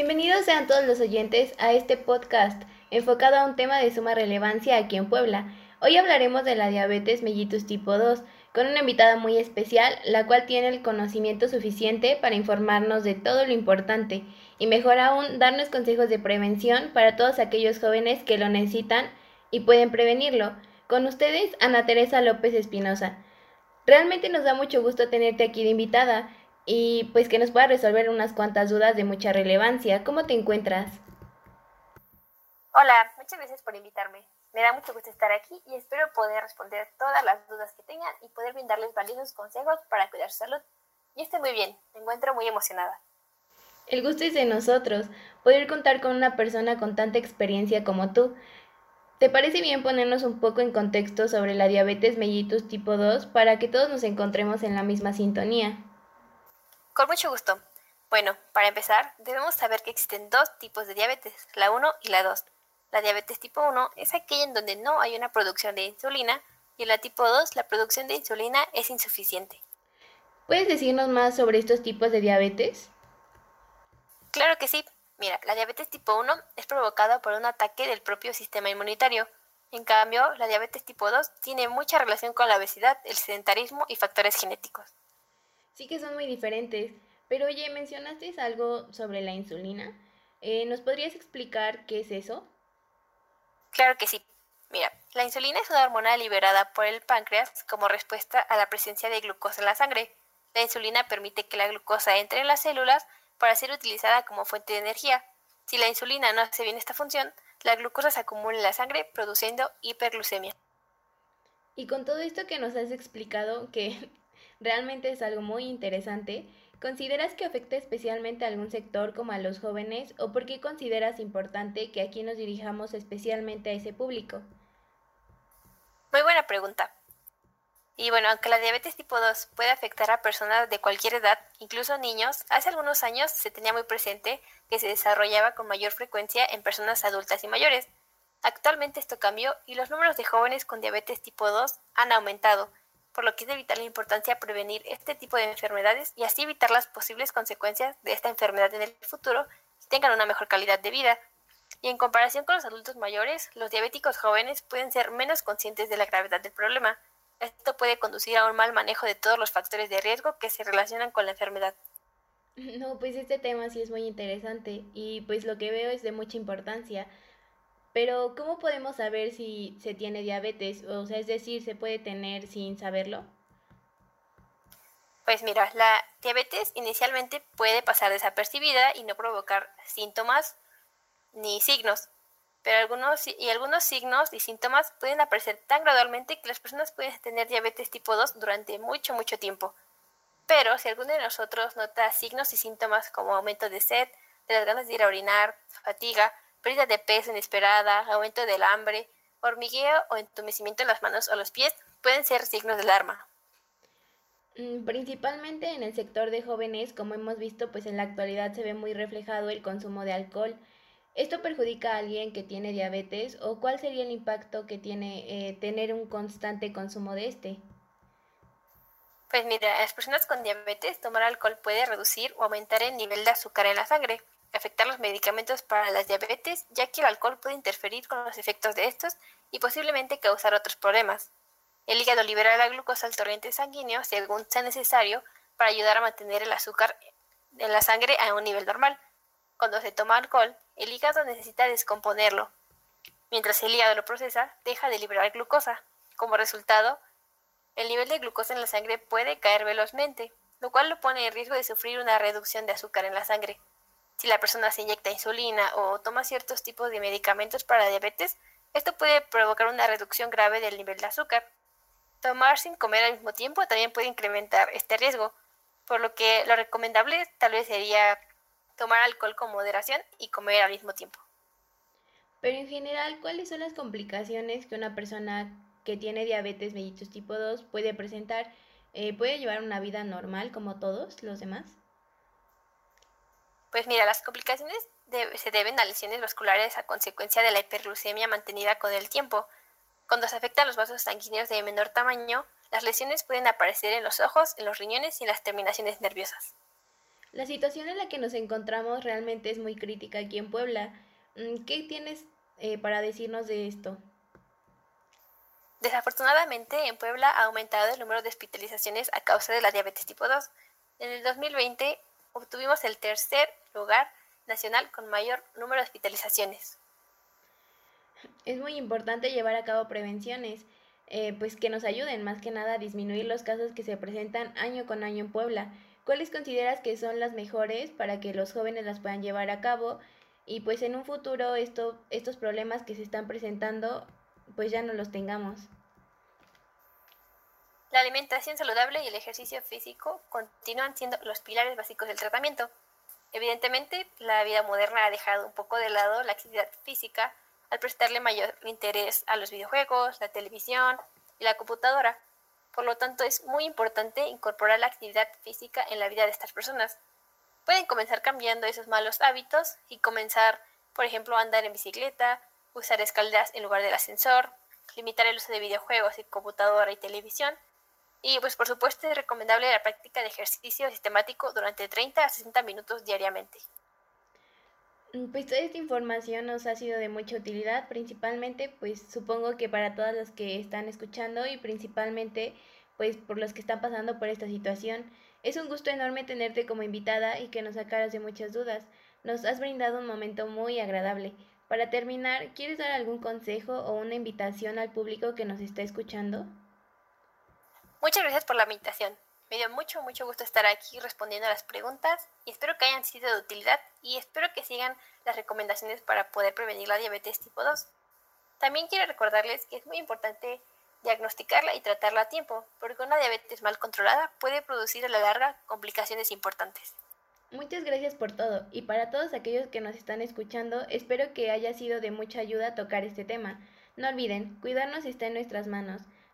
Bienvenidos sean todos los oyentes a este podcast enfocado a un tema de suma relevancia aquí en Puebla. Hoy hablaremos de la diabetes mellitus tipo 2 con una invitada muy especial, la cual tiene el conocimiento suficiente para informarnos de todo lo importante y mejor aún darnos consejos de prevención para todos aquellos jóvenes que lo necesitan y pueden prevenirlo. Con ustedes, Ana Teresa López Espinosa. Realmente nos da mucho gusto tenerte aquí de invitada y pues que nos pueda resolver unas cuantas dudas de mucha relevancia. ¿Cómo te encuentras? Hola, muchas gracias por invitarme. Me da mucho gusto estar aquí y espero poder responder todas las dudas que tengan y poder brindarles valiosos consejos para cuidar su salud. Y estoy muy bien, me encuentro muy emocionada. El gusto es de nosotros, poder contar con una persona con tanta experiencia como tú. ¿Te parece bien ponernos un poco en contexto sobre la diabetes mellitus tipo 2 para que todos nos encontremos en la misma sintonía? Con mucho gusto. Bueno, para empezar, debemos saber que existen dos tipos de diabetes, la 1 y la 2. La diabetes tipo 1 es aquella en donde no hay una producción de insulina y en la tipo 2 la producción de insulina es insuficiente. ¿Puedes decirnos más sobre estos tipos de diabetes? Claro que sí. Mira, la diabetes tipo 1 es provocada por un ataque del propio sistema inmunitario. En cambio, la diabetes tipo 2 tiene mucha relación con la obesidad, el sedentarismo y factores genéticos. Sí que son muy diferentes. Pero oye, mencionaste algo sobre la insulina. Eh, ¿Nos podrías explicar qué es eso? Claro que sí. Mira, la insulina es una hormona liberada por el páncreas como respuesta a la presencia de glucosa en la sangre. La insulina permite que la glucosa entre en las células para ser utilizada como fuente de energía. Si la insulina no hace bien esta función, la glucosa se acumula en la sangre produciendo hiperglucemia. Y con todo esto que nos has explicado, que realmente es algo muy interesante. ¿Consideras que afecta especialmente a algún sector como a los jóvenes o por qué consideras importante que aquí nos dirijamos especialmente a ese público? Muy buena pregunta. Y bueno, aunque la diabetes tipo 2 puede afectar a personas de cualquier edad, incluso niños, hace algunos años se tenía muy presente que se desarrollaba con mayor frecuencia en personas adultas y mayores. Actualmente esto cambió y los números de jóvenes con diabetes tipo 2 han aumentado, por lo que es de vital importancia prevenir este tipo de enfermedades y así evitar las posibles consecuencias de esta enfermedad en el futuro y tengan una mejor calidad de vida. Y en comparación con los adultos mayores, los diabéticos jóvenes pueden ser menos conscientes de la gravedad del problema. Esto puede conducir a un mal manejo de todos los factores de riesgo que se relacionan con la enfermedad. No, pues este tema sí es muy interesante y pues lo que veo es de mucha importancia pero, ¿cómo podemos saber si se tiene diabetes? O sea, es decir, ¿se puede tener sin saberlo? Pues mira, la diabetes inicialmente puede pasar desapercibida y no provocar síntomas ni signos. Pero algunos, y algunos signos y síntomas pueden aparecer tan gradualmente que las personas pueden tener diabetes tipo 2 durante mucho, mucho tiempo. Pero si alguno de nosotros nota signos y síntomas como aumento de sed, de las ganas de ir a orinar, fatiga, pérdida de peso inesperada, aumento del hambre, hormigueo o entumecimiento en las manos o los pies pueden ser signos de alarma. Mm, principalmente en el sector de jóvenes, como hemos visto, pues en la actualidad se ve muy reflejado el consumo de alcohol. ¿Esto perjudica a alguien que tiene diabetes o cuál sería el impacto que tiene eh, tener un constante consumo de este? Pues mira, las personas con diabetes tomar alcohol puede reducir o aumentar el nivel de azúcar en la sangre, afectar los medicamentos para la diabetes, ya que el alcohol puede interferir con los efectos de estos y posiblemente causar otros problemas. El hígado libera la glucosa al torrente sanguíneo según sea necesario para ayudar a mantener el azúcar en la sangre a un nivel normal. Cuando se toma alcohol, el hígado necesita descomponerlo. Mientras el hígado lo procesa, deja de liberar glucosa. Como resultado, el nivel de glucosa en la sangre puede caer velozmente, lo cual lo pone en riesgo de sufrir una reducción de azúcar en la sangre. Si la persona se inyecta insulina o toma ciertos tipos de medicamentos para diabetes, esto puede provocar una reducción grave del nivel de azúcar. Tomar sin comer al mismo tiempo también puede incrementar este riesgo, por lo que lo recomendable tal vez sería tomar alcohol con moderación y comer al mismo tiempo. Pero en general, ¿cuáles son las complicaciones que una persona que tiene diabetes mellitus tipo 2 puede presentar? Eh, ¿Puede llevar una vida normal como todos los demás? Pues mira, las complicaciones se deben a lesiones vasculares a consecuencia de la hiperglucemia mantenida con el tiempo. Cuando se afectan los vasos sanguíneos de menor tamaño, las lesiones pueden aparecer en los ojos, en los riñones y en las terminaciones nerviosas. La situación en la que nos encontramos realmente es muy crítica aquí en Puebla. Mm, ¿Qué tienes eh, para decirnos de esto? Desafortunadamente, en Puebla ha aumentado el número de hospitalizaciones a causa de la diabetes tipo 2. En el 2020 obtuvimos el tercer lugar nacional con mayor número de hospitalizaciones. Es muy importante llevar a cabo prevenciones, eh, pues que nos ayuden más que nada a disminuir los casos que se presentan año con año en Puebla. ¿Cuáles consideras que son las mejores para que los jóvenes las puedan llevar a cabo y pues en un futuro esto, estos problemas que se están presentando pues ya no los tengamos? La alimentación saludable y el ejercicio físico continúan siendo los pilares básicos del tratamiento. Evidentemente, la vida moderna ha dejado un poco de lado la actividad física al prestarle mayor interés a los videojuegos, la televisión y la computadora. Por lo tanto, es muy importante incorporar la actividad física en la vida de estas personas. Pueden comenzar cambiando esos malos hábitos y comenzar, por ejemplo, a andar en bicicleta, usar escaleras en lugar del ascensor, limitar el uso de videojuegos y computadora y televisión. Y pues por supuesto es recomendable la práctica de ejercicio sistemático durante 30 a 60 minutos diariamente. Mm, pues toda esta información nos ha sido de mucha utilidad, principalmente pues supongo que para todas las que están escuchando y principalmente pues por los que están pasando por esta situación. Es un gusto enorme tenerte como invitada y que nos sacaras de muchas dudas. Nos has brindado un momento muy agradable. Para terminar, ¿quieres dar algún consejo o una invitación al público que nos está escuchando? Muchas gracias por la invitación. Me dio mucho, mucho gusto estar aquí respondiendo a las preguntas y espero que hayan sido de utilidad y espero que sigan las recomendaciones para poder prevenir la diabetes tipo 2. También quiero recordarles que es muy importante diagnosticarla y tratarla a tiempo, porque una diabetes mal controlada puede producir a la larga complicaciones importantes. Muchas gracias por todo y para todos aquellos que nos están escuchando, espero que haya sido de mucha ayuda tocar este tema. No olviden, cuidarnos está en nuestras manos.